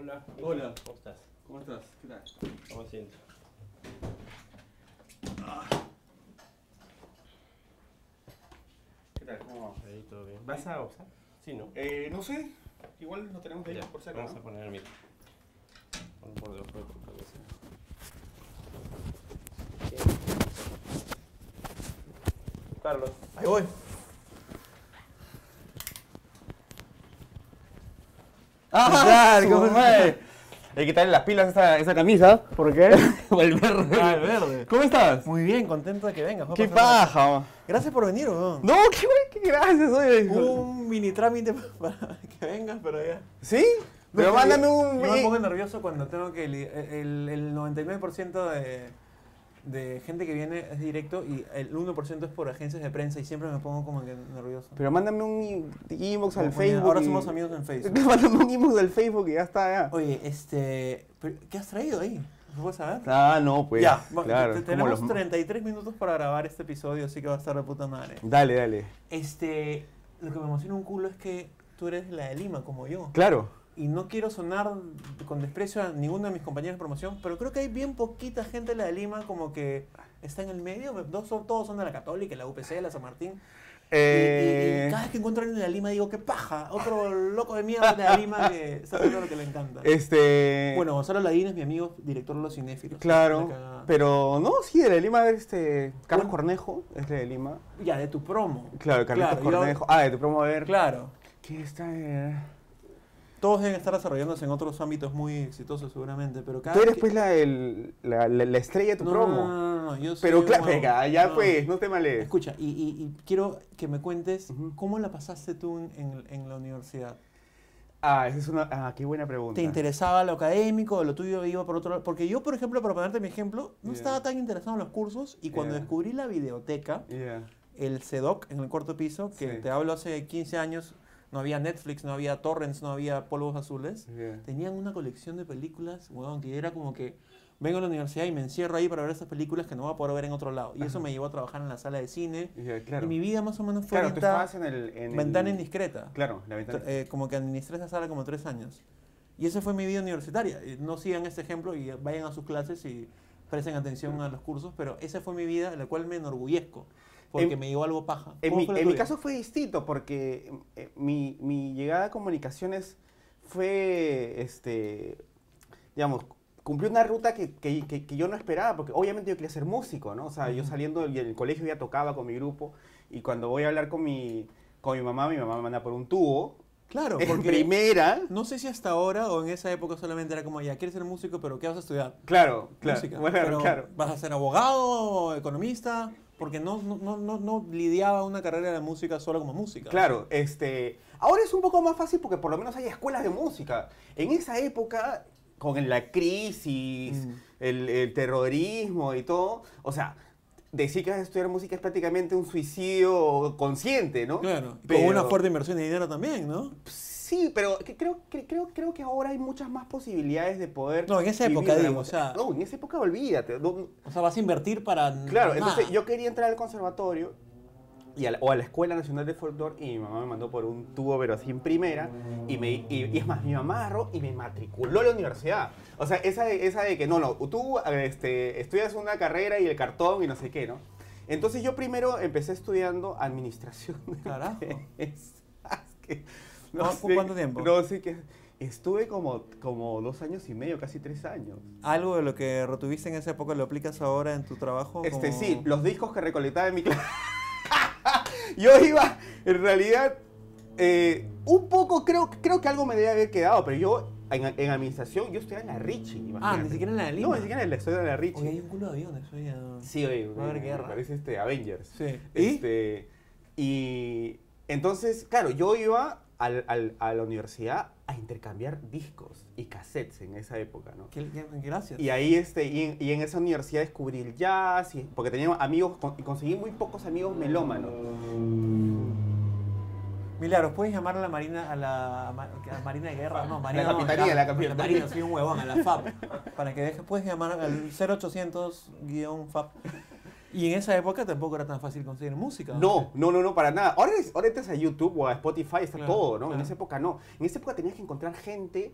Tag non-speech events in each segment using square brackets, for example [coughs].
Hola. Hola. ¿Cómo estás? ¿Cómo estás? ¿Qué tal? ¿Cómo te sientes? ¿Qué tal? ¿Cómo va? Ahí todo bien. ¿Vas a usar? Sí, ¿no? Eh, no sé. Igual no tenemos de ahí Ya, por si acaso. Vamos a poner el micro. Pon por debajo de tu cabeza. Carlos. Ahí voy. ¡Ah! ¿Cómo su madre! Hay que quitarle las pilas a esa, esa camisa. ¿Por qué? [laughs] el verde. Ah, el verde. ¿Cómo estás? Muy bien, contento de que vengas. ¡Qué paja! Gracias por venir, weón. No, qué güey, qué gracias, oye. Hubo un mini trámite [laughs] para que vengas, pero ya. ¿Sí? Pero mándame un. Yo me pongo nervioso cuando tengo que. li- El, el 99% de, de gente que viene es directo y el 1% es por agencias de prensa y siempre me pongo como que nervioso. Pero mándame un inbox al Facebook. Ahora y- somos amigos en Facebook. [laughs] mándame un inbox al Facebook y ya está, ya. Oye, este. ¿Qué has traído ahí? ¿Se puede saber? Ah, no, pues. ya, claro. te- tenemos los- 33 minutos para grabar este episodio, así que va a estar de puta madre. Dale, dale. Este, lo que me emociona un culo es que tú eres la de Lima, como yo. Claro. Y no quiero sonar con desprecio a ninguno de mis compañeros de promoción, pero creo que hay bien poquita gente de la de Lima como que está en el medio. Dos todos son de la Católica, la UPC, la San Martín. Y- y- Eh, y, cada vez que encuentro a alguien de la Lima digo, qué paja, otro loco de mierda de la Lima que está haciendo lo que le encanta. este. Bueno, Gonzalo Ladín es mi amigo, director de Los Cinéfilos. Claro. Pero no, sí, de la Lima, este. Carlos Bueno. Cornejo es de Lima. Ya, de tu promo. Claro, Carlitos Claro, yo- Cornejo. Ah, de tu promo a ver. Claro. ¿Qué está? eh? Todos deben estar desarrollándose en otros ámbitos muy exitosos seguramente, pero cada Tú eres que- pues la, el- la, la, la estrella de tu no, promo. No, no, no, no, yo soy Pero claro, venga, ya No. pues, no te males. Escucha, y, y- y quiero que me cuentes Ujú. cómo la pasaste tú en, en- en la universidad. Ah, esa es una. Ah, qué buena pregunta. ¿Te interesaba lo académico lo tuyo iba por otro lado? Porque yo, por ejemplo, para ponerte mi ejemplo, no Yeah. estaba tan interesado en los cursos y cuando Yeah. descubrí la videoteca, Yeah. el CEDOC en el cuarto piso, que Sí. te hablo hace 15 años, no había Netflix, no había torrents, no había polvos azules. Yeah. Tenían una colección de películas, weón, que era como que vengo a la universidad y me encierro ahí para ver esas películas que no voy a poder ver en otro lado. Y eso me llevó a trabajar en la sala de cine. Yeah, claro. Y mi vida más o menos fue Claro, ahorita en el. En ventana el- indiscreta. Claro, la ventana. Eh, como que administré esa sala como tres años. Y esa fue mi vida universitaria. Y No sigan este ejemplo y vayan a sus clases y presten atención a los cursos, pero esa fue mi vida, la cual me enorgullezco, porque En- me llevó algo paja. En, ¿Cómo mi, en mi caso fue distinto porque eh, mi, mi llegada a comunicaciones fue, este, digamos, cumplió una ruta que, que- que- que yo no esperaba, porque obviamente yo quería ser músico, ¿no? O sea, yo saliendo del, del colegio ya tocaba con mi grupo y cuando voy a hablar con mi, con mi mamá, mi mamá me manda por un tubo. Claro, En porque primera, no sé si hasta ahora o en esa época solamente era como, ya, quieres ser músico, pero ¿qué vas a estudiar? claro, claro, Música. bueno, Pero, claro. ¿Vas a ser abogado, economista? Porque no, no, no, no, no lidiaba una carrera de música solo como música. Claro, este, ahora es un poco más fácil porque por lo menos hay escuelas de música. En esa época, con la crisis, Mm. el, el terrorismo y todo, o sea, decir que vas a estudiar música es prácticamente un suicidio consciente, ¿no? Claro, Pero- con una fuerte inversión de dinero también, ¿no? Sí, pero que- creo, que- creo, creo que ahora hay muchas más posibilidades de poder... No, en esa época digo, o sea- No, en esa época olvídate. no- O sea, vas a invertir para Claro, nada. entonces yo quería entrar al conservatorio y a la- o a la Escuela Nacional de Folklore y mi mamá me mandó por un tubo, pero así en primera. Y, me, y, y es más, mi mamá agarró y me matriculó a la universidad. O sea, esa de, esa de que no, no, tú este, estudias una carrera y el cartón y no sé qué, ¿no? Entonces yo primero empecé estudiando administración. Carajo. empresas, [laughs] que ¿Cu- cu- cuánto tiempo? No sé qué. Estuve como, como dos años y medio, casi tres años. Algo de lo que retuviste en esa época lo aplicas ahora en tu trabajo. Este, como- sí, los discos que recolectaba en mi [laughs] clase. Yo iba, en realidad, eh, un poco, creo, creo que algo me debe haber quedado, pero yo, en, en administración, yo estoy en la Richie. Ah, imagínate. ni siquiera en la Lima. No, ni siquiera en la, estoy en la Richie. Oye, hay un culo de aviones. Oye, Sí, oye, Va a haber guerra. Parece este Avengers. Sí. ¿Y? Este, y entonces, claro, yo iba al- al- a la universidad a intercambiar discos y cassettes en esa época, ¿no? ¿Qué- qué- gracias. Y ahí, este, y y en esa universidad descubrí el jazz, y- porque tenía amigos, con- y conseguí muy pocos amigos melómanos. Milagros, ¿puedes llamar a la Marina, a la, a Ma- a Marina de Guerra? No, Marina no, capitanía, la capitanía. Marina, soy un huevón, a la FAP. Para que dejes, puedes llamar al 0800-FAP. Y en esa época tampoco era tan fácil conseguir música. No, no, no, no, para nada. Ahora, ahora entras a YouTube o a Spotify, está Claro, todo, ¿no? En claro. esa época no. En esa época tenías que encontrar gente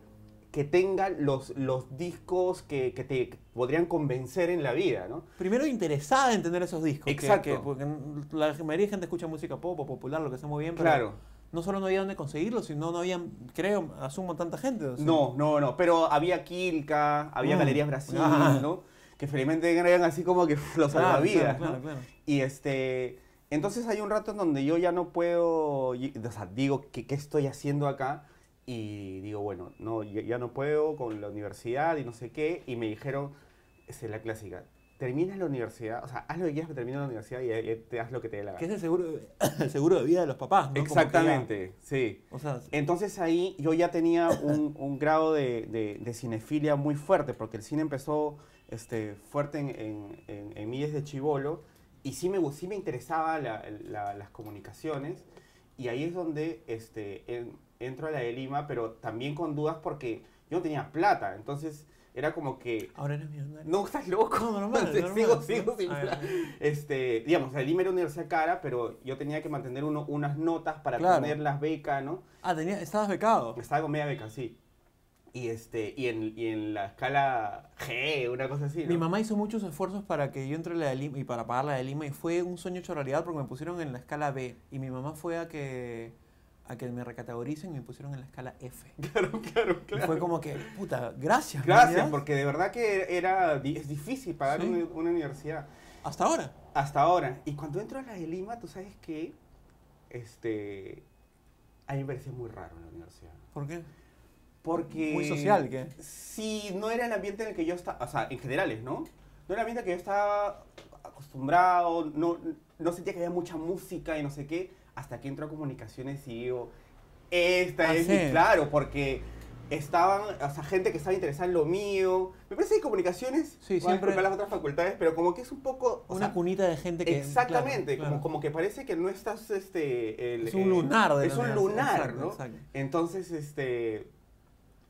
que tenga los, los discos que, que te podrían convencer en la vida, ¿no? Primero interesada en tener esos discos. que- Exacto. que- porque la mayoría de gente escucha música pop o popular, lo que sea muy bien, pero Claro. no solo no había dónde conseguirlo, sino no había, creo, asumo, tanta gente. o sea. No, no, no, pero había Quilca, había Mm. Galerías Brasil, Ah. ¿no? Que felizmente eran así como que [laughs] los Claro, salvavidas, claro, ¿no? claro, claro. Y este, entonces hay un rato en donde yo ya no puedo, o sea, digo, ¿qué, qué estoy haciendo acá? Y digo, bueno, no, ya, no puedo con la universidad y no sé qué. Y me dijeron, es la clásica, terminas la universidad, o sea, haz lo que quieras, pero termina la universidad y, y te haz lo que te dé la Que es gana. el seguro, de, [coughs] el seguro de vida de los papás, ¿no? Ya- Exactamente, sí. o sea, Entonces ahí yo ya tenía un, un grado de, de- de cinefilia muy fuerte, porque el cine empezó este, fuerte en, en, en- en mí desde chivolo, y sí me, sí me interesaba la- la- las comunicaciones, y ahí es donde este, en- entro a la de Lima, pero también con dudas porque yo no tenía plata, entonces era como que... ahora eres millonario. No, estás loco. No, normal, normal. sigo, sigo sin Ah, plata. Este, digamos, la Lima era una universidad cara, pero yo tenía que mantener uno, unas notas para Claro. tener las becas, ¿no? Ah, tenía, estabas becado. Estaba con media beca, sí. Y, este, y, en, y en la escala G, una cosa así. ¿no? Mi mamá hizo muchos esfuerzos para que yo entre la de Lima y para pagar la de Lima y fue un sueño hecho realidad porque me pusieron en la escala B y mi mamá fue a que a que me recategoricen y me pusieron en la escala F. [laughs] Claro, claro, Y claro. fue como que, puta, gracias. Gracias, porque de verdad que era, es difícil pagar Sí. una, una universidad. Hasta ahora. Hasta ahora. Y cuando entro a la de Lima, tú sabes que este, a mí me parecía muy raro la universidad. ¿Por qué? Porque... Muy social, ¿qué? Sí, no era el ambiente en el que yo estaba, o sea, en generales, ¿no? No era el ambiente al que yo estaba acostumbrado, no, no sentía que había mucha música y no sé qué, hasta que entro a comunicaciones y digo, esta Ah, es sí. mi, claro, porque estaban, o sea, gente que estaba interesada en lo mío. Me parece que comunicaciones, Sí, a siempre- disculpar las otras facultades, pero como que es un poco... o Una sea, cunita de gente que... Exactamente, claro, Como, claro. como que parece que no estás, este... el, Es un lunar de Es un lunar, ¿no? exacto. Entonces, este...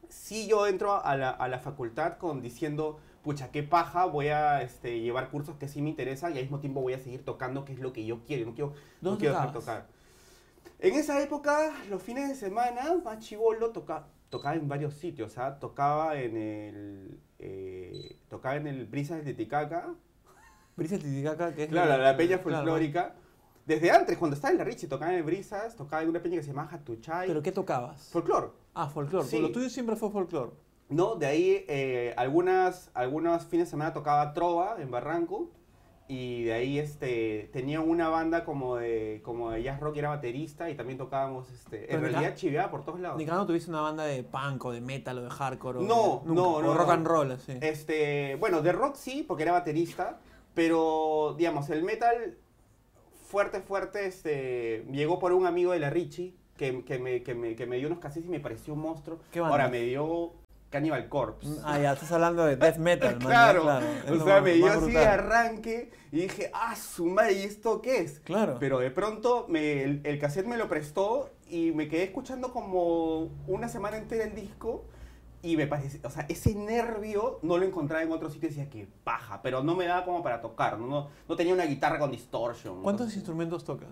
Sí yo entro a la, a la facultad con diciendo, pucha, qué paja, voy a este, llevar cursos que sí me interesan y al mismo tiempo voy a seguir tocando, que es lo que yo quiero, no quiero, no ¿Dónde quiero dejar tocar. En esa época, los fines de semana, más chivolo, toca, tocaba en varios sitios, ¿ah? Tocaba en el... eh, tocaba en el Brisas de Titicaca, Brisa Titicaca, que es... Claro, la, la peña claro. Desde antes, cuando estaba en la Richie, tocaba en el Brisas, tocaba en una peña que se llama Hatuchay. ¿Pero qué tocabas? Folclor. Ah, folclore. Sí. Lo tuyo siempre fue folclore. No, de ahí eh, algunas, algunos fines de semana tocaba Trova en Barranco. Y de ahí este, tenía una banda como de, como de jazz rock y era baterista. Y también tocábamos, este, en realidad chiveaba por todos lados. Ni uno tuviste una banda de punk o de metal o de hardcore. o No, de- nunca. no, O no, rock no. and roll, así. Este, bueno, de rock sí, porque era baterista, pero digamos, el metal fuerte, fuerte, este, llegó por un amigo de la Richie que, que, me, que, me, que me dio unos cassettes y me pareció un monstruo. ¿Qué banda? Ahora me dio Cannibal Corpse. Ah, ya, estás hablando de death [laughs] metal, man, claro, es o sea, más- me dio así de arranque y dije, ah, su madre, ¿y esto qué es? Claro. Pero de pronto me, el, el cassette me lo prestó y me quedé escuchando como una semana entera el disco y me parece, o sea, ese nervio no lo encontraba en otro sitio y decía que paja, pero no me daba como para tocar, no, no, no tenía una guitarra con distortion. ¿Cuántos instrumentos tocas?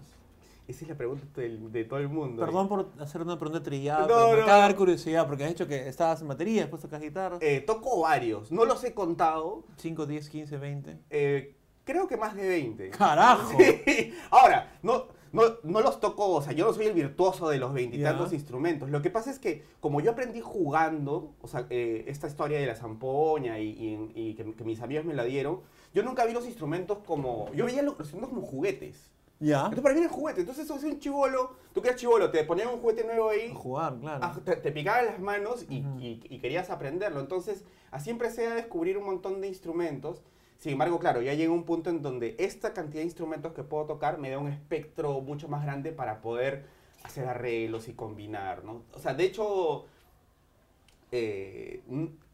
Esa es la pregunta del- de, todo el mundo. Perdón por hacer una pregunta trillada, No, pero me no, acaba de no. dar curiosidad porque has dicho que estabas en batería, después tocas guitarra. Eh, toco varios, no los he contado, 5, 10, 15, 20. eh, creo que más de 20. ¡Carajo! [laughs] Sí. Ahora, no, no, no los toco, o sea, yo no soy el virtuoso de los veintitantos Ya. instrumentos. Lo que pasa es que, como yo aprendí jugando, o sea, eh, esta historia de la zampoña y, y- y que, que mis amigos me la dieron, yo nunca vi los instrumentos como. Yo veía los instrumentos como juguetes. ¿Ya? Entonces, para mí eran juguetes. Entonces, eso es un chivolo. Tú que eras chivolo, te ponían un juguete nuevo ahí. A jugar, claro. Ah, te, te picaban las manos y, Ujú. y- y querías aprenderlo. Entonces, así empecé a descubrir un montón de instrumentos. Sin embargo, claro, ya llega un punto en donde esta cantidad de instrumentos que puedo tocar me da un espectro mucho más grande para poder hacer arreglos y combinar, ¿no? O sea, de hecho, eh,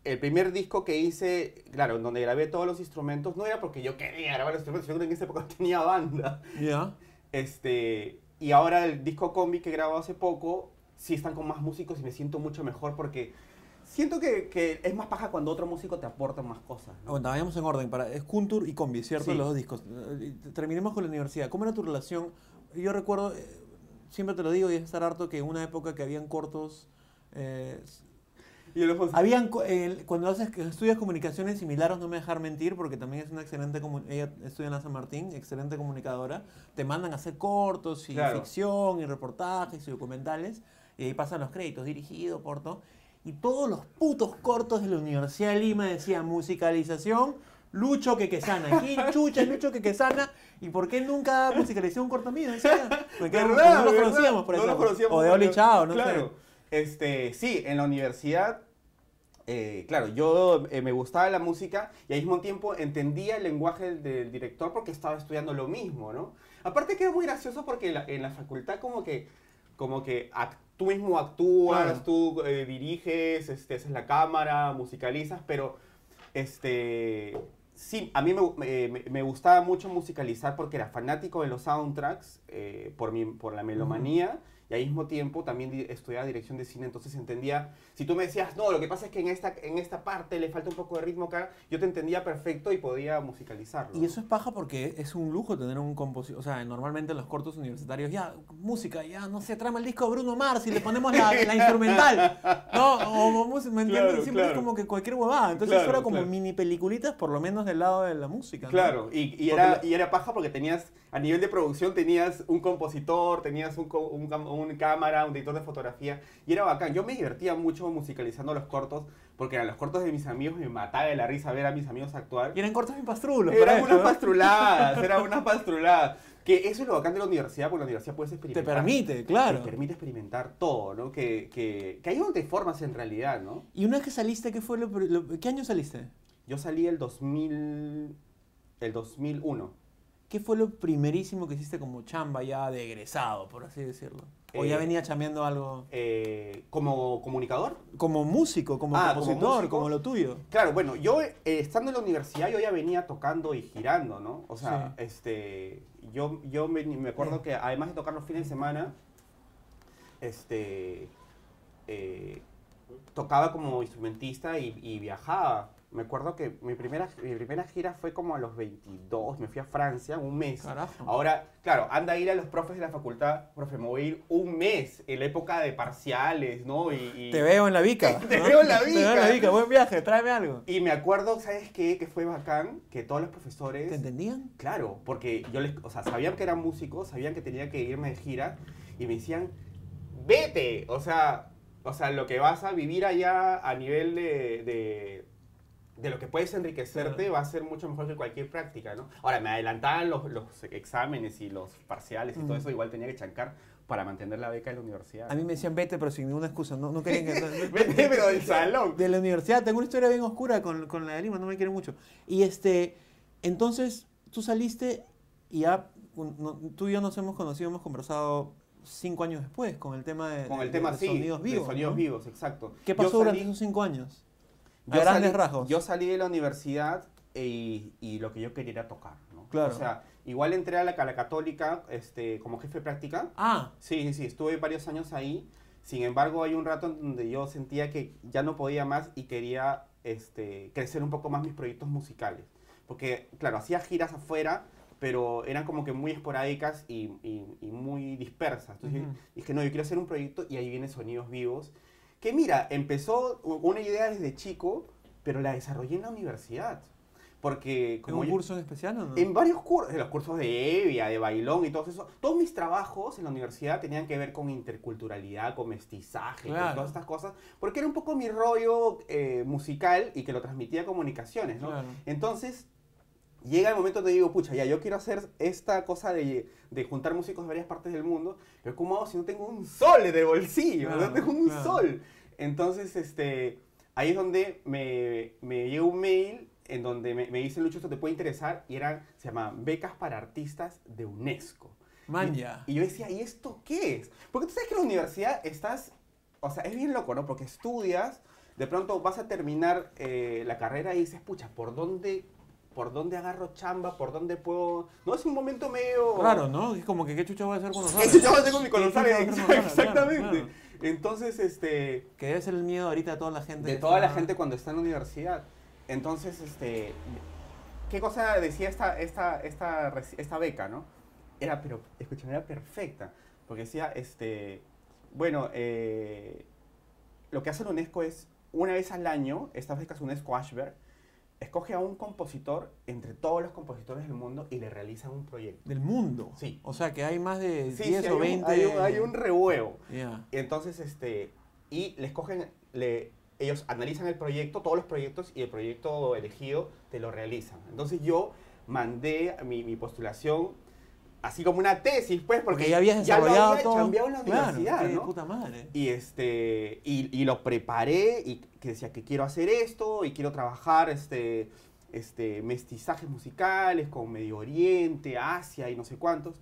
el primer disco que hice, claro, en donde grabé todos los instrumentos, no era porque yo quería grabar los instrumentos, que en esa época tenía banda. ¿Ya? Este, y ahora el disco combi que grabado hace poco, sí están con más músicos y me siento mucho mejor porque siento que, que es más paja cuando otro músico te aporta más cosas. ¿no? Bueno, vayamos en orden. Para, es Kuntur y Combi, ¿cierto? Sí. Los dos discos. Eh, Terminemos con la universidad. ¿Cómo era tu relación? Yo recuerdo, eh, siempre te lo digo y es estar harto, que en una época que habían cortos, eh, Y los Habían, el- cuando haces estudias comunicaciones similares, no me dejar mentir, porque también es una excelente, ella estudia en la San Martín, excelente comunicadora, te mandan a hacer cortos y Claro. ficción y reportajes y documentales, y ahí pasan los créditos, dirigido, corto, y todos los putos cortos de la Universidad de Lima decían musicalización, Lucho Quequesana. ¿Quién [laughs] chucha es Lucho Quequesana? ¿Y por qué nunca musicalizó un corto mío? [laughs] Quedo- ¿Verdad? no lo conocíamos por No eso. lo conocíamos o de Oli. Chao, no claro. sé. Este, sí, en la universidad, eh, claro, yo eh, me gustaba la música y al mismo tiempo entendía el lenguaje del, director porque estaba estudiando lo mismo, ¿no? Aparte que era muy gracioso porque la- en la facultad como que, como que tú mismo actúas, Claro. tú eh, diriges, este, haces la cámara, musicalizas, pero este... Sí, a mí me, me- me- me gustaba mucho musicalizar porque era fanático de los soundtracks eh, por, mi, por la melomanía y al mismo tiempo también di- estudiaba dirección de cine, entonces entendía, si tú me decías, no, lo que pasa es que en esta, en esta parte le falta un poco de ritmo acá, yo te entendía perfecto y podía musicalizarlo. Y eso es paja porque es un lujo tener un compositor. O sea, normalmente en los cortos universitarios, ya, música, ya, no sé, trama el disco de Bruno Mars y le ponemos la, la [laughs] instrumental. No, o, o música, ¿me entiendes? Claro, Siempre claro. es como que cualquier huevada. Entonces Claro, eso era como mini peliculitas, por lo menos del lado de la música. ¿no? Claro, y, era, la- y era paja porque tenías, a nivel de producción, tenías un compositor, tenías un, un, un cámara, un editor de fotografía, y era bacán. Yo me divertía mucho musicalizando los cortos, porque eran los cortos de mis amigos, me mataba de la risa ver a mis amigos actuar. Y eran cortos bien pastrulos. Eran esto, unas pastruladas, eran unas pastruladas. Que eso es lo bacán de la universidad, porque la universidad puedes Te experimentar. permite, claro. Te permite experimentar todo, ¿no? Que, que, que ahí es donde te formas en realidad, ¿no? Y una vez que saliste, ¿qué fue lo, lo- ¿Qué año saliste? Yo salí el 2000... El 2001. ¿Qué fue lo primerísimo que hiciste como chamba ya de egresado, por así decirlo? ¿O ya Eh, venía chambeando algo? Eh, como comunicador. Como músico, como Ah, compositor, como, lo tuyo. Claro, bueno, yo eh, estando en la universidad yo ya venía tocando y girando, ¿no? O sea, Sí. este, yo, yo me, me acuerdo que además de tocar los fines de semana, este, tocaba como instrumentista y, y viajaba. Me acuerdo que mi primera, mi primera gira fue como a los 22, me fui a Francia un mes. Carajo. Ahora, claro, anda a ir a los profes de la facultad, profe, me voy a ir un mes en la época de parciales, ¿no? Y, y- Te veo en la bica. [laughs] Te ¿no? veo en la Te veo en la bica. Buen viaje, tráeme algo. Y me acuerdo, ¿sabes qué? Que fue bacán, que todos los profesores... ¿Te entendían? Claro, porque yo les, o sea, sabían que eran músicos, sabían que tenía que irme de gira y me decían, vete, o sea, o sea, lo que vas a vivir allá a nivel de, de, de lo que puedes enriquecerte Claro. va a ser mucho mejor que cualquier práctica, ¿no? Ahora, me adelantaban los, los exámenes y los parciales y todo eso, igual tenía que chancar para mantener la beca de la universidad. A mí me decían vete, pero sin ninguna excusa. No, no querían que. [laughs] Vete, pero del salón. De la universidad. Tengo una historia bien oscura con, con la de Lima, no me quieren mucho. Y este. Entonces, tú saliste y ya. un- no- tú y yo nos hemos conocido, hemos conversado cinco años después con el tema de, Con el de- tema, de sí, sonidos vivos. de sonidos ¿no? vivos, exacto. ¿Qué pasó durante esos cinco años? Yo grandes salí- rasgos. Yo salí de la universidad y, y lo que yo quería era tocar, ¿no? Claro. O sea, igual entré a la, a la católica este, como jefe de práctica. Ah, Sí, sí, sí, estuve varios años ahí. Sin embargo, hay un rato en donde yo sentía que ya no podía más y quería este, crecer un poco más mis proyectos musicales. Porque, claro, hacía giras afuera, pero eran como que muy esporádicas y, y- y muy dispersas. Entonces Ujú. dije, no, yo quiero hacer un proyecto y ahí viene Sonidos Vivos. Que mira, empezó una idea desde chico, pero la desarrollé en la universidad. Porque ¿en como un yo- curso en especial o no? en varios cursos, en los cursos de Evia, de bailón y todo eso, todos mis trabajos en la universidad tenían que ver con interculturalidad, con mestizaje, Claro. con todas estas cosas, porque era un poco mi rollo eh, musical y que lo transmitía a comunicaciones, ¿no? Claro. Entonces, llega el momento donde digo, pucha, ya yo quiero hacer esta cosa de, de juntar músicos de varias partes del mundo, pero ¿cómo hago si no tengo un sol en el bolsillo? Claro, no tengo un claro. sol. Entonces, este, ahí es donde me, me llegó un mail en donde me, me dice Lucho, esto te puede interesar, y eran, se llamaban Becas para Artistas de UNESCO. Man, Y- ya. Y yo decía, ¿y esto qué es? Porque tú sabes que en la universidad estás, o sea, es bien loco, ¿no? Porque estudias, de pronto vas a terminar eh, la carrera y dices, pucha, ¿por dónde, ¿por dónde agarro chamba? ¿Por dónde puedo...? No, es un momento medio... Raro, ¿no? Es como que qué chucha voy a hacer con mi ¿Qué chucha voy a hacer con nosotros? [laughs] Claro, exactamente. claro. Entonces, este Que debe ser el miedo ahorita de toda la gente. de toda la está- gente cuando está en la universidad. Entonces, este, ¿qué cosa decía esta, esta, esta, esta beca, no? Era, pero, escúchame, era perfecta. Porque decía, este, bueno, eh, lo que hace la UNESCO es una vez al año, esta vez que es UNESCO Ashberg, escoge a un compositor entre todos los compositores del mundo y le realizan un proyecto. Del mundo. Sí. O sea que hay más de Sí, 10 sí, o hay un- 20. hay un, hay un revuelo. Ya. Entonces, este, y les cogen, le, ellos analizan el proyecto, todos los proyectos, y el proyecto elegido te lo realizan. Entonces yo mandé mi, mi postulación así como una tesis, pues, porque, Porque ya habías lo desarrollado había todo. en la Claro, universidad, qué ¿no? puta madre. Y, este, y, y lo preparé y que decía que quiero hacer esto y quiero trabajar este, este, mestizajes musicales con Medio Oriente, Asia y no sé cuántos.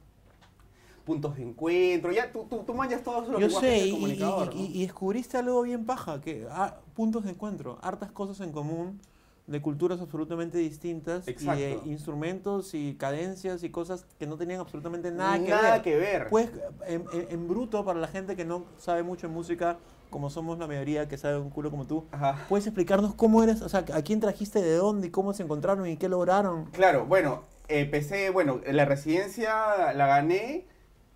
Puntos de encuentro, ya tú, tú, tú manjas todos los Yo sé, del y, comunicador, y- ¿no? y descubriste algo bien paja, que ah, puntos de encuentro, hartas cosas en común, de culturas absolutamente distintas, y de instrumentos y cadencias y cosas que no tenían absolutamente nada que Nada ver. que ver. Pues, en, en- en bruto, para la gente que no sabe mucho en música, como somos la mayoría que sabe un culo como tú, Ajá. ¿puedes explicarnos cómo eres, o sea, a quién trajiste, de dónde y cómo se encontraron y qué lograron? Claro, bueno, empecé, bueno, la residencia la gané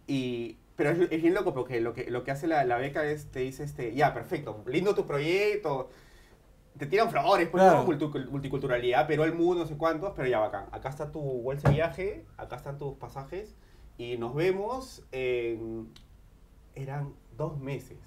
y... Pero es, es bien loco porque lo que, lo que hace la, la beca es, te dice, este, ya, perfecto, lindo tu proyecto, te tiran flores, pues, Claro. multiculturalidad, pero el mundo, no sé cuántos, pero ya bacán. Acá está tu bolsa de viaje, acá están tus pasajes y nos vemos en... Eran dos meses.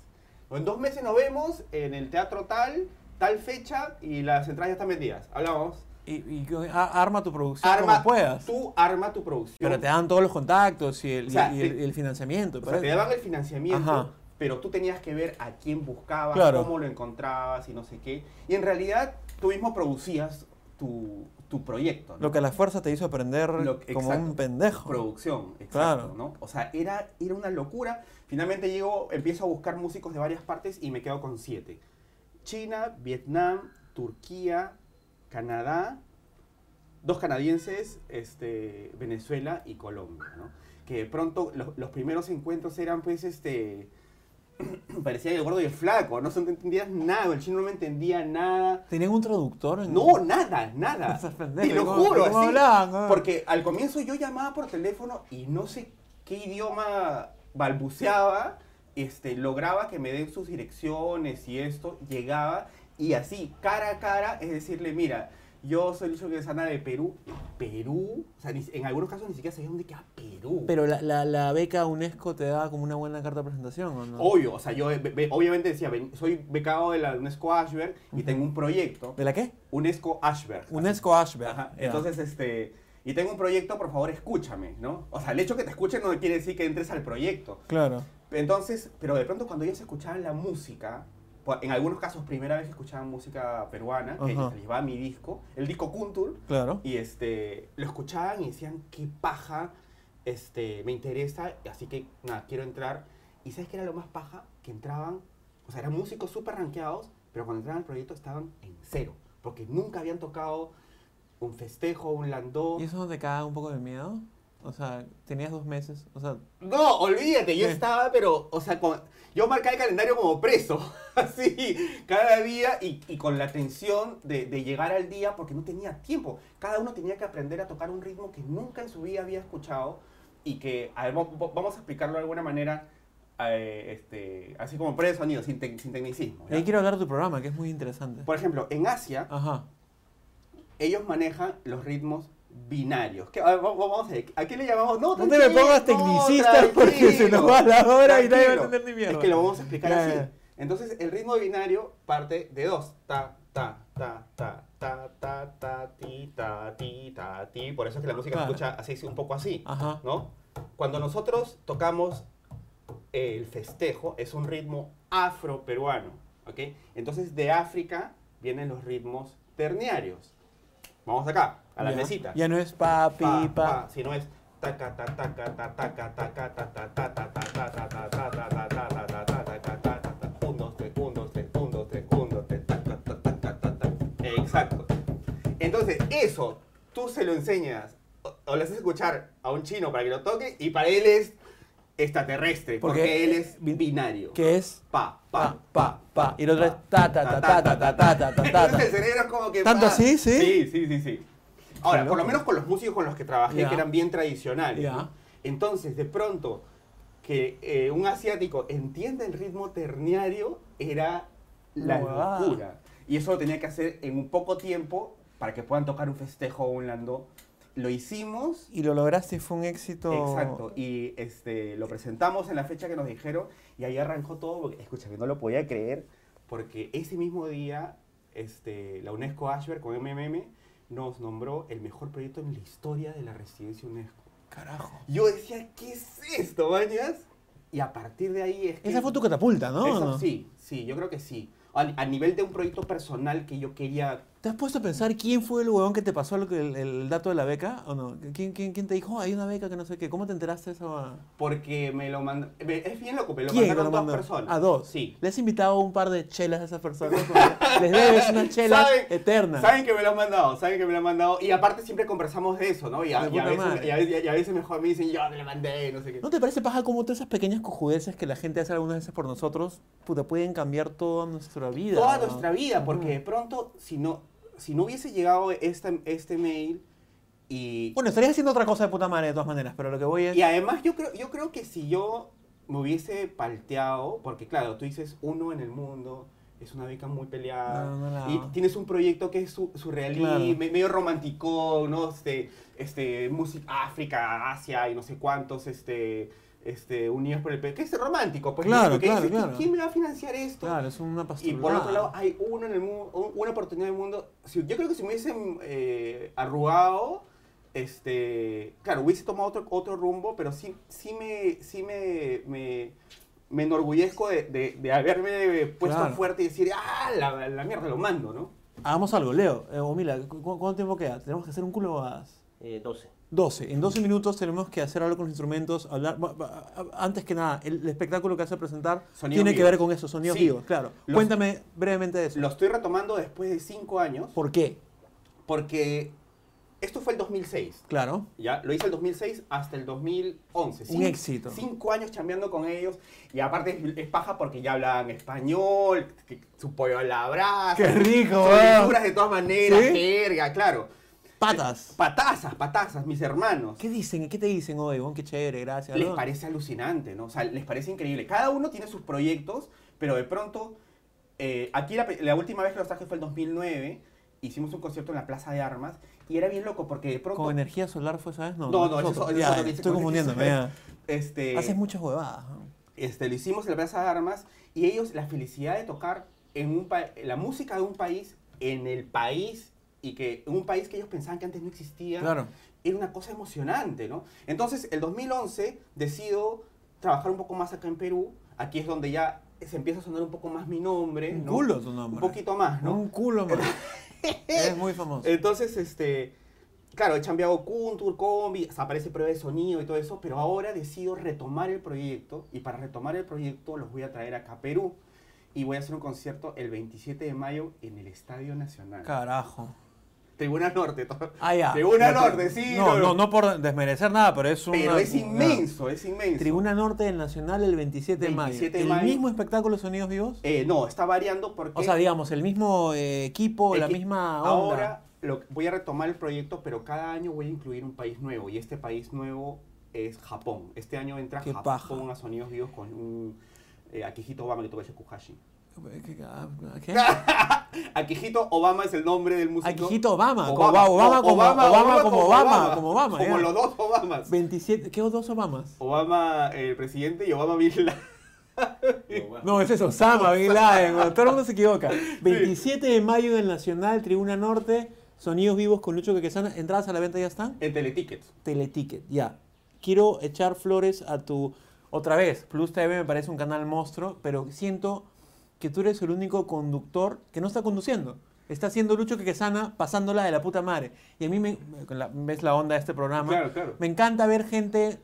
En dos meses nos vemos en el teatro tal, tal fecha y las entradas ya están vendidas. Hablamos. Y, y a- arma tu producción Arma, como puedas. tú arma tu producción. Pero te dan todos los contactos y el, O sea, y el- te- y el financiamiento. O sea, te daban el financiamiento, Ajá. Pero tú tenías que ver a quién buscabas, Claro. cómo lo encontrabas y no sé qué. Y en realidad tú mismo producías tu, tu proyecto. ¿no? Lo que a la fuerza te hizo aprender Lo- como exacto. un pendejo. Producción, exacto, Claro. ¿no? O sea, era, era una locura. Finalmente llego, empiezo a buscar músicos de varias partes y me quedo con siete. China, Vietnam, Turquía, Canadá, dos canadienses, este, Venezuela y Colombia, ¿no? Que de pronto los, los primeros encuentros eran pues este... [clears throat] Parecía el gordo y el flaco, no se entendía nada, el chino no me entendía nada. ¿Tenían un traductor? En... No, nada, nada. [laughs] Te lo ¿cómo- juro, así. hablaban? Porque al comienzo yo llamaba por teléfono y no sé qué idioma balbuceaba, este, lograba que me den sus direcciones y esto, llegaba y así, cara a cara, es decirle, mira, yo soy Lucho Quesana de Perú. Perú, o sea, en algunos casos ni siquiera sabía dónde queda Perú. Pero la, la, la beca UNESCO te da como una buena carta de presentación, ¿o no? Obvio, o sea, yo be- be- obviamente decía, soy becado de la UNESCO Ashberg y Ujú. tengo un proyecto, ¿De la qué? UNESCO Ashberg. UNESCO Ashberg. Ajá. Entonces, este, y tengo un proyecto, por favor, escúchame, ¿no? O sea, el hecho que te escuchen no quiere decir que entres al proyecto. Claro. Entonces, pero de pronto cuando ellos escuchaban la música, en algunos casos primera vez que escuchaban música peruana, que Ajá. llevaba mi disco, el disco Kuntur, Claro. y este, lo escuchaban y decían, qué paja, este, me interesa, así que nada, quiero entrar. ¿Y sabes qué era lo más paja? Que entraban, o sea, eran músicos súper rankeados, pero cuando entraban al proyecto estaban en cero, porque nunca habían tocado un festejo, un landó. ¿Y eso no te caga un poco de miedo? O sea, tenías dos meses. O sea, No, olvídate, yo estaba, pero, o sea, con- yo marcaba el calendario como preso, [laughs] así, cada día y, y con la tensión de, de llegar al día porque no tenía tiempo. Cada uno tenía que aprender a tocar un ritmo que nunca en su vida había escuchado y que, a ver, vamos a explicarlo de alguna manera, eh, este, así como pre sonido, sin, tec- sin tecnicismo. ahí quiero hablar de tu programa, que es muy interesante. Por ejemplo, en Asia, Ajá. ellos manejan los ritmos binarios. ¿Qué- a vamos a ver, ¿a qué le llamamos? No, No te me pongas tecnicista porque se nos va la hora y nadie va a entender ni mierda. Es que lo vamos a explicar Ya, así. ya. Entonces, el ritmo binario parte de dos. Ta, ta, ta, ta, ta, ta, ta, ti, ta, ti, ta, ti. Por eso es que la música se escucha así, un poco así, Ajá. ¿no? Cuando nosotros tocamos el festejo, es un ritmo afro-peruano, ¿ok? Entonces, de África vienen los ritmos terniarios. Vamos acá, a la Ya. mesita. Ya no es papi, Pa, pa. pa, si no es taca ta taca ta taca taca taca ta taca ta ta exacto entonces eso tú se lo enseñas o, le haces escuchar a un chino para que lo toque y para él es extraterrestre porque, Porque él es binario Que es pa pa, pa pa. Y el otro es ta, ta, ta, ta, ta, ta, ta, ta, ta, ta. entonces el cerebro es como que ¿Tanto así? ¿Sí? sí sí sí sí ahora por lo menos con los músicos con los que trabajé Ya. que eran bien tradicionales Ya. ¿no? entonces de pronto que eh, un asiático entienda el ritmo terniario era la ah. locura. Y eso lo tenía que hacer en un poco tiempo para que puedan tocar un festejo o un landó. Lo hicimos, Y lo lograste, fue un éxito. exacto, y este, lo presentamos en la fecha que nos dijeron y ahí arrancó todo. porque, Escúchame, no lo podía creer porque ese mismo día este, la UNESCO Ashberg con MMM nos nombró el mejor proyecto en la historia de la residencia UNESCO. Carajo. Yo decía, ¿qué es esto, mañas? Y a partir de ahí es que... Esa fue tu catapulta, ¿No? sí, sí, yo creo que sí. A, a nivel de un proyecto personal que yo quería... ¿Te has puesto a pensar quién fue el huevón que te pasó el, el dato de la beca? ¿O no? ¿Quién, quién, quién te dijo, "Oh, hay una beca que no sé qué? ¿Cómo te enteraste de eso? Porque me lo mandó... Es bien loco, me lo ¿Quién te mandaron lo dos personas. A dos. Sí. ¿Le has invitado un par de chelas a esas personas? [laughs] Les debes una chela ¿Saben- eterna. Saben que me lo han mandado, saben que me lo han mandado. Y aparte siempre conversamos de eso, ¿no? Y a, y a veces, y a y a veces mejor me dicen, yo me lo mandé, no sé qué. ¿No te parece paja como todas esas pequeñas cojudeces que la gente hace algunas veces por nosotros, puta, pueden cambiar toda nuestra vida? Toda ¿no? nuestra vida, porque de pronto, si no, si no hubiese llegado este, este mail y... Bueno, estarías haciendo otra cosa de puta madre de todas maneras, pero lo que voy es... Y además yo creo, yo creo que si yo me hubiese palteado, porque claro, tú dices uno en el mundo, es una beca muy peleada, No, no la- y tienes un proyecto que es su, surrealí, Claro. me- medio romántico, ¿no? Este, este, música, África, Asia y no sé cuántos, este, este, unidos por el... pe- que es romántico, pues, Claro, claro, claro. ¿quién me va a financiar esto? Claro, es una Y pastura. por otro lado, hay uno en el mundo, una oportunidad en el mundo. Si- yo creo que si me hubiesen eh, arrugado, este, claro, hubiese tomado otro, otro rumbo, pero sí, sí me, sí me, me, me enorgullezco de, de- de haberme puesto Claro. fuerte y decir, ah, la, la mierda, lo mando, ¿no? Hagamos algo, Leo. Eh, o Mila, ¿cu- cu- ¿cuánto tiempo queda? ¿Tenemos que hacer un culo bobadas? Eh, 12. 12. En 12 minutos tenemos que hacer algo con los instrumentos, hablar... Antes que nada, el, espectáculo que vas a presentar Sonidos tiene que vivos. ver con eso, sonidos Sí. vivos, claro. Los- Cuéntame brevemente de eso. Lo estoy retomando después de cinco años, ¿Por qué? porque esto fue el 2006. Claro. Ya, lo hice el 2006 hasta el 2011. Un Cinco- éxito. Cinco años chambeando con ellos. Y aparte es, es paja porque ya hablaban español, que su pollo a la brasa. ¡Qué rico, lecturas de todas maneras, ¿Sí? jerga, claro. Patas. Patazas, patazas, mis hermanos. ¿Qué dicen? ¿Qué te dicen hoy? Bon, qué chévere, gracias. Les ¿no? parece alucinante, ¿no? O sea, les parece increíble. Cada uno tiene sus proyectos, pero de pronto, eh, aquí la, la última vez que los traje fue el 2009. Hicimos un concierto en la Plaza de Armas y era bien loco porque de pronto... ¿Con energía solar fue, sabes? No, No, no, es eso eso Ya, estoy con confundiéndome. ya. Este, Haces muchas huevadas. ¿no? este, lo hicimos en la Plaza de Armas y ellos la felicidad de tocar en un la música de un país en el país y que en un país que ellos pensaban que antes no existía Claro. era una cosa emocionante, ¿no? Entonces, el 2011 decido trabajar un poco más acá en Perú. Aquí es donde ya se empieza a sonar un poco más mi nombre, Un ¿no? culo tu nombre. Un poquito más, ¿no? Un culo más. [laughs] Eres muy famoso. Entonces, este, claro, he cambiado Kuntur, Combi, hasta aparece prueba de sonido y todo eso, pero ahora decido retomar el proyecto y para retomar el proyecto los voy a traer acá a Perú y voy a hacer un concierto el 27 de mayo en el Estadio Nacional. Carajo. Tribuna Norte. Ah, ya. Tribuna Norte, sí. No, no, no por desmerecer nada, pero es un. Pero es inmenso, es inmenso. Tribuna Norte del Nacional el 27 de mayo. 27 de ¿El mayo. mismo espectáculo Sonidos Vivos? Eh, no, está variando porque... O sea, digamos, el mismo eh, equipo, la misma onda. Ahora lo, voy a retomar el proyecto, pero cada año voy a incluir un país nuevo. Y este país nuevo es Japón. Este año entra Qué Japón paja. a Sonidos Vivos con un eh, Akihito Obama que toca Shakuhachi. [laughs] Akihito Obama es el nombre del músico. Akihito Obama, como Obama, Obama, como Obama, Obama, como Obama, como Obama, Como los dos Obamas. 27, ¿qué dos Obamas? Obama el presidente y Obama Bin Laden. No, ese es Osama Bin Laden, todo el mundo se equivoca. 27 de mayo del Nacional, Tribuna Norte, Sonidos Vivos con Lucho Quequesana, entradas a la venta ya están. En Teletickets. Teleticket, ya. Quiero echar flores a tu. Otra vez, Plus TV me parece un canal monstruo, pero siento que tú eres el único conductor que no está conduciendo. Está haciendo Lucho Quequesana pasándola de la puta madre. Y a mí me. ¿Ves la onda de este programa? Claro, claro. Me encanta ver gente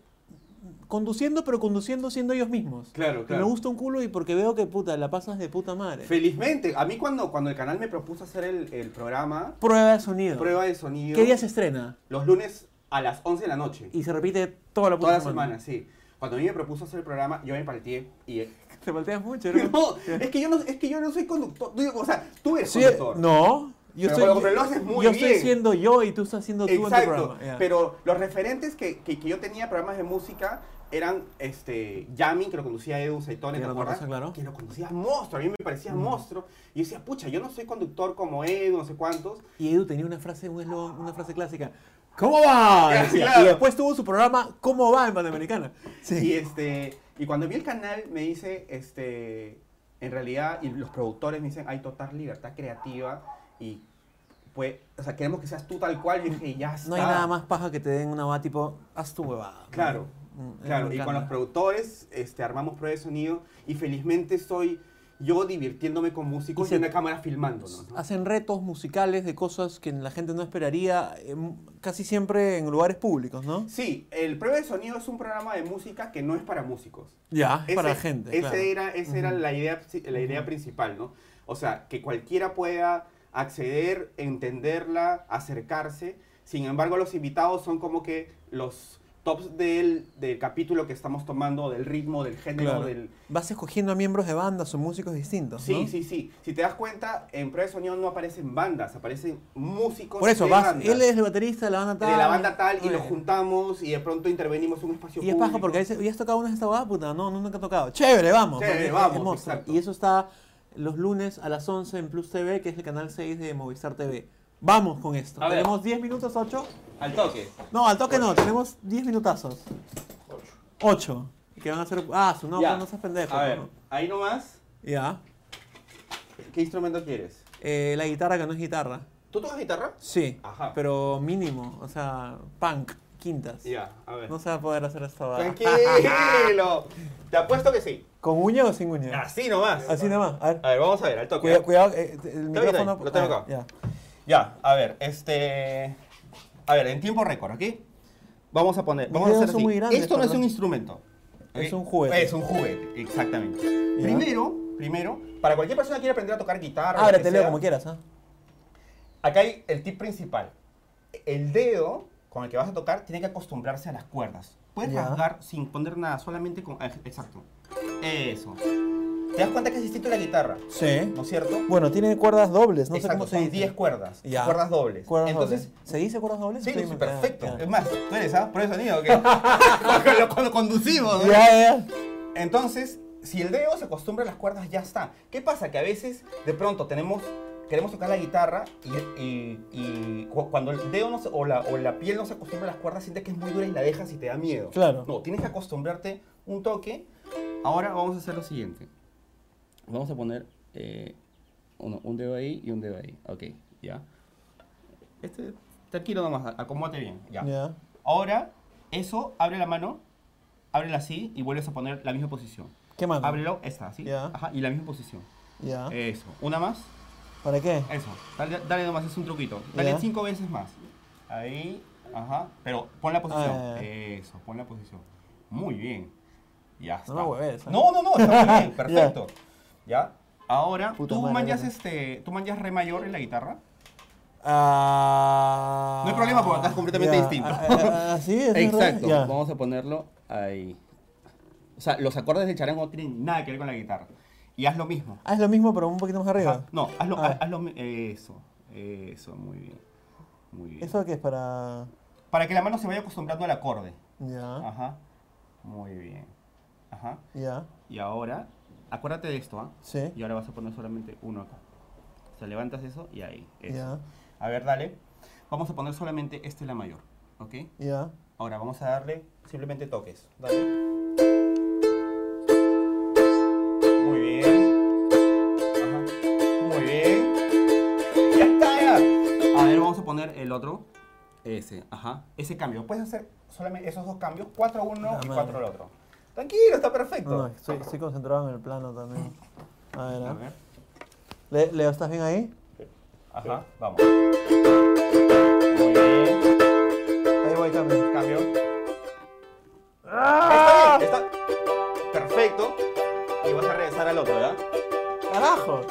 conduciendo, pero conduciendo siendo ellos mismos. Claro, claro. Me gusta un culo y porque veo que puta, la pasas de puta madre. Felizmente, a mí cuando, cuando el canal me propuso hacer el, el programa, Prueba de sonido. prueba de sonido, ¿Qué día se estrena? los lunes a las 11 de la noche. Y se repite toda la puta Toda la semana, sí. Cuando a mí me propuso hacer el programa, yo me palteé y... Te volteas mucho, ¿no? [laughs] No, es que yo no, es que yo no soy conductor. Digo, O sea, tú eres Sí, conductor. no, yo Pero estoy, lo haces muy yo estoy bien. siendo yo y tú estás siendo tú en tu Exacto, programa. ya. pero los referentes que, que, que yo tenía programas de música eran este, Yami, que lo conducía Edu Saitone, ¿te acuerdas? claro. Que lo conducía monstruo, a mí me parecía monstruo. Y yo decía, pucha, yo no soy conductor como Edu, no sé cuántos. Y Edu tenía una frase, un eslogan, una frase clásica. ¿Cómo va? [laughs] Claro. Y después tuvo su programa ¿Cómo va en Panamericana? Y, este, y cuando vi el canal me dice, este, en realidad, y los productores me dicen, hay total libertad creativa y pues, o sea, queremos que seas tú tal cual. Y dije, ya está. No hay nada más paja que te den una va tipo, haz tu huevada. Claro, Mm, claro. me Y con los productores este, armamos pruebas de sonido y felizmente estoy yo divirtiéndome con músicos Y y, se- una cámara filmándonos. ¿no? Hacen retos musicales de cosas que la gente no esperaría, eh, casi siempre en lugares públicos, ¿no? Sí, el prueba de sonido es un programa de música que no es para músicos. Ya, es para Ese- gente. Ese claro. era, esa era la idea, la idea principal, ¿no? O sea, que cualquiera pueda acceder, entenderla, acercarse. Sin embargo, los invitados son como que los tops del, del capítulo que estamos tomando, del ritmo, del género, Claro. del... Vas escogiendo a miembros de bandas o músicos distintos, Sí, ¿no? sí, sí. Si te das cuenta, en prueba de sonido no aparecen bandas, aparecen músicos Por eso, de vas, bandas. él es el baterista de la banda tal. de la banda tal y Oye. lo juntamos y de pronto intervenimos en un espacio Y es paja porque ¿ya has tocado una de estas huevadas? Puta, no, no, nunca he tocado. Chévere, vamos. Chévere, es- vamos, es. Y eso está los lunes a las 11 en Plus TV, que es el canal 6 de Movistar TV. Vamos con esto. A. ¿Tenemos 10 minutos, 8? Al toque. No, al toque no, tenemos 10 minutazos. 8. Que van a hacer. Ah, su no, Ya. no seas pendejo. A ver, ¿no? ahí nomás. Ya. ¿Qué instrumento quieres? Eh, la guitarra que no es guitarra. ¿Tú tocas guitarra? Sí. Ajá. Pero mínimo, o sea, punk, quintas. Ya, a ver. No se va a poder hacer esta huevada. Tranquilo. [laughs] Te apuesto que sí. ¿Con uña o sin uña? Así nomás. Así nada más. A ver. A ver, vamos a ver, al toque. Cuidado, cuidado, eh, el micrófono. lo tengo ah, acá. Ya. Ya, a ver, este. A ver, en tiempo récord, ¿ok? Vamos a poner. Vamos a hacer así. grandes, Esto no es un instrumento. ¿ok? Es un juguete. Es un juguete, exactamente. Ya. Primero, primero, para cualquier persona que quiera aprender a tocar guitarra. lo Ábrete, que Leo, sea, como quieras, ¿ah? Acá hay el tip principal. El dedo con el que vas a tocar tiene que acostumbrarse a las cuerdas. Puedes Ya. rasgar sin poner nada, solamente con. ah, Exacto. Eso. ¿Te das cuenta que es distinto a la guitarra? Sí. ¿No es cierto? Bueno, tiene cuerdas dobles, no sé Exacto, cómo se son dice. 10 cuerdas. Ya. Cuerdas dobles. Cuerdas Entonces, dobles. ¿Se dice cuerdas dobles? Sí, perfecto. Ya, Es más, tú eres, ¿ah? Por el sonido, que [laughs] cuando, conducimos, ¿no? Ya, ya. Entonces, si el dedo se acostumbra a las cuerdas, ya está. ¿Qué pasa? Que a veces, de pronto, tenemos, queremos tocar la guitarra y, y- y cu- cuando el dedo no se- o, la, o la piel no se acostumbra a las cuerdas, sientes que es muy dura y la dejas y te da miedo. Claro. No, tienes que acostumbrarte un toque. Ahora vamos a hacer lo siguiente. Vamos a poner eh, uno- un dedo ahí y un dedo ahí. Ok, ya. Este, tranquilo nomás, acomódate bien. Ya. Ya. Ahora, eso, abre la mano, ábrela así y vuelves a poner la misma posición. ¿Qué mano? Ábrelo, esta, así. Ya. Ajá, y la misma posición. Ya. Eso. Una más, ¿Para qué? eso. Dale, dale nomás, es un truquito. Dale cinco veces más. Ahí, ajá. Pero pon la posición. Ah. Eso, pon la posición. Muy bien. Ya está. ¿eh? No, no, no, está muy bien, [laughs] perfecto. ¿Ya? Ahora, Puta tú madre, manjas este, tú manjas re mayor en la guitarra. Ah, No hay problema porque acá es completamente ya. distinto. Ah, ah, ah, es. Exacto. Ya. Vamos a ponerlo ahí. O sea, los acordes del charango no tienen nada que ver con la guitarra. Y haz lo mismo. Ah, es lo mismo, pero un poquito más arriba. Ajá. No, hazlo, Ah. haz- hazlo Eso, eso, muy bien. Muy bien. ¿Eso qué es para...? Para que la mano se vaya acostumbrando al acorde. Ya, Ajá. Muy bien. Ajá. ya, Y ahora, acuérdate de esto, ¿ah? sí, Y ahora vas a poner solamente uno acá. O sea, levantas eso y ahí. Eso. ya, A ver, dale. Vamos a poner solamente este la mayor. ¿Ok? ya. Ahora vamos a darle simplemente toques. Dale. Muy bien. Ajá. Muy bien. Ya está, ya. A ver, vamos a poner el otro. Ese, ajá. Ese cambio. Puedes hacer solamente esos dos cambios. 4 uno La y madre. 4 el otro. Tranquilo, está perfecto. No, no, estoy, estoy concentrado en el plano también. A ver, A ¿ah? ver. Le- Leo, ¿estás bien ahí? Ajá, vamos. Muy bien. Ahí voy, cambio. Cambio. Está bien, está perfecto. Y vas a regresar al otro, ¿verdad? ¡Carajo!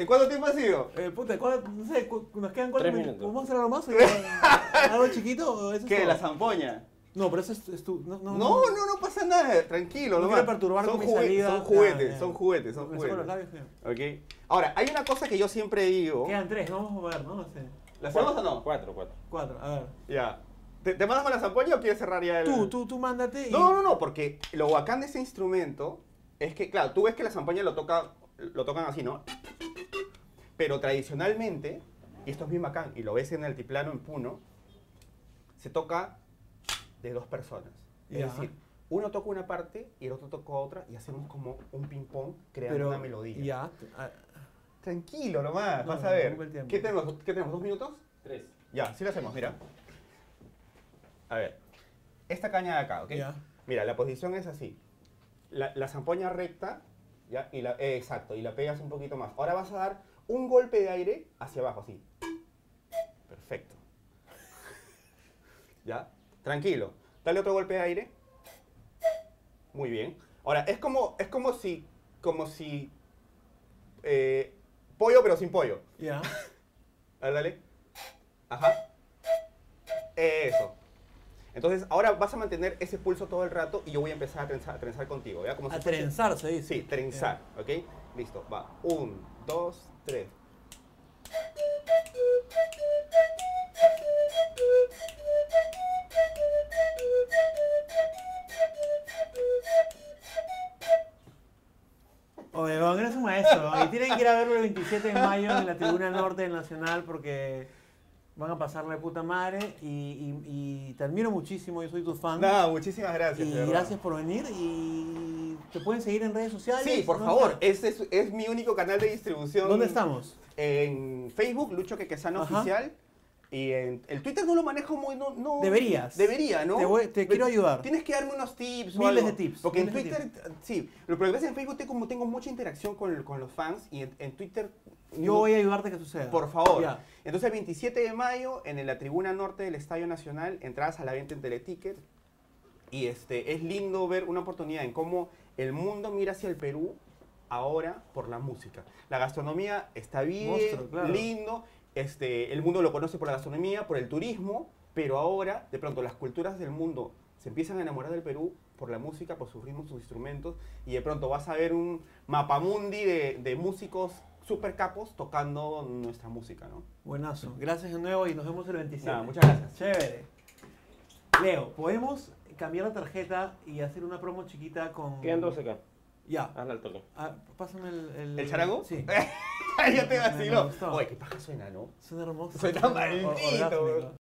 ¿En cuánto tiempo ha sido? Eh, puta, ¿cuál- no sé, nos quedan cuatro Tres minutos. ¿Vamos a hacer algo más? o [laughs] ¿Algo chiquito? o eso es ¿Qué? ¿La zampoña? No, pero eso es, es tu... No, no, No, no, no pasa nada, tranquilo. No nomás. quiero perturbar son con mi salida. Son juguetes, Ya, ya. son juguetes, son Me saco los juguetes. labios, ya. Ok. Ahora, hay una cosa que yo siempre digo. Quedan tres, no vamos a ver, ¿no? No sé. ¿La hacemos o no? Cuatro, cuatro. Cuatro, a ver. Ya. ¿Te, te mandas con la zampoña o quieres cerrar ya el.? Tú, tú, tú mándate y... No, no, no, porque lo bacán de ese instrumento es que, claro, tú ves que la zampoña lo, toca, lo tocan así, ¿no? Pero tradicionalmente, y esto es bien bacán, y lo ves en el altiplano en Puno, se toca de dos personas. Es Ya. decir, uno toca una parte y el otro toca otra y hacemos como un ping-pong creando pero... una melodía. Ya. ah, Tranquilo nomás, No, vas no, a ver. tiempo. ¿Qué tenemos? ¿Qué tenemos? ¿Dos minutos? Tres. Ya, sí lo hacemos, mira. A ver, esta caña de acá, ¿ok? Ya. Mira, la posición es así. La, la zampoña recta, ¿ya? Y la, eh, exacto, y la pegas un poquito más. Ahora vas a dar un golpe de aire hacia abajo, así. Perfecto. [laughs] ¿Ya? Tranquilo. Dale otro golpe de aire. Muy bien. Ahora, es como, es como si, como si, eh, pollo pero sin pollo. Ya. A ver, dale. Ajá. Eso. Entonces, ahora vas a mantener ese pulso todo el rato y yo voy a empezar a trenzar, a trenzar contigo. ¿ya? Como A si trenzar, se dice. Sí, trenzar. ¿Ok? Listo. Va. Un, dos, tres. Oye, un maestro. Y tienen que ir a verlo el 27 de mayo en la Tribuna Norte del Nacional porque van a pasarle de puta madre. Y, y- y te admiro muchísimo, yo soy tu fan. No, muchísimas gracias. y gracias por venir. Y te pueden seguir en redes sociales. Sí, por ¿Dónde favor. Este es, es mi único canal de distribución. ¿Dónde estamos? En Facebook, Lucho Quequesano Ajá. Oficial. Y en el Twitter no lo manejo muy. No, no- Deberías. Debería, ¿no? Te voy- te quiero ayudar. Tienes que darme unos tips o Miles algo. de tips, Porque en Twitter, sí. Lo que pasa es que en Facebook tengo, tengo mucha interacción con, con los fans y en, en Twitter. Yo no- voy a ayudarte a que suceda. Por favor. Ya. Entonces, el 27 de mayo, en la tribuna norte del Estadio Nacional, entradas a la venta en Teleticket. Y este, es lindo ver una oportunidad en cómo el mundo mira hacia el Perú ahora por la música. La gastronomía está bien, Monstruo, claro. lindo. Este, el mundo lo conoce por la gastronomía, por el turismo, pero ahora, de pronto, las culturas del mundo se empiezan a enamorar del Perú por la música, por sus ritmos, sus instrumentos, y de pronto vas a ver un mapamundi de, de músicos super capos tocando nuestra música, ¿no? Buenazo. Gracias de nuevo y nos vemos el 27. Nada, muchas gracias. Chévere. Leo, ¿podemos cambiar la tarjeta y hacer una promo chiquita con... Quedan 12 acá. Ya. Hazla al toque. Ah, pásame el... ¿El, ¿El charango? Sí. [laughs] ya te gustó. Oye, qué paja suena, ¿no? Suena hermoso. Suena maldito.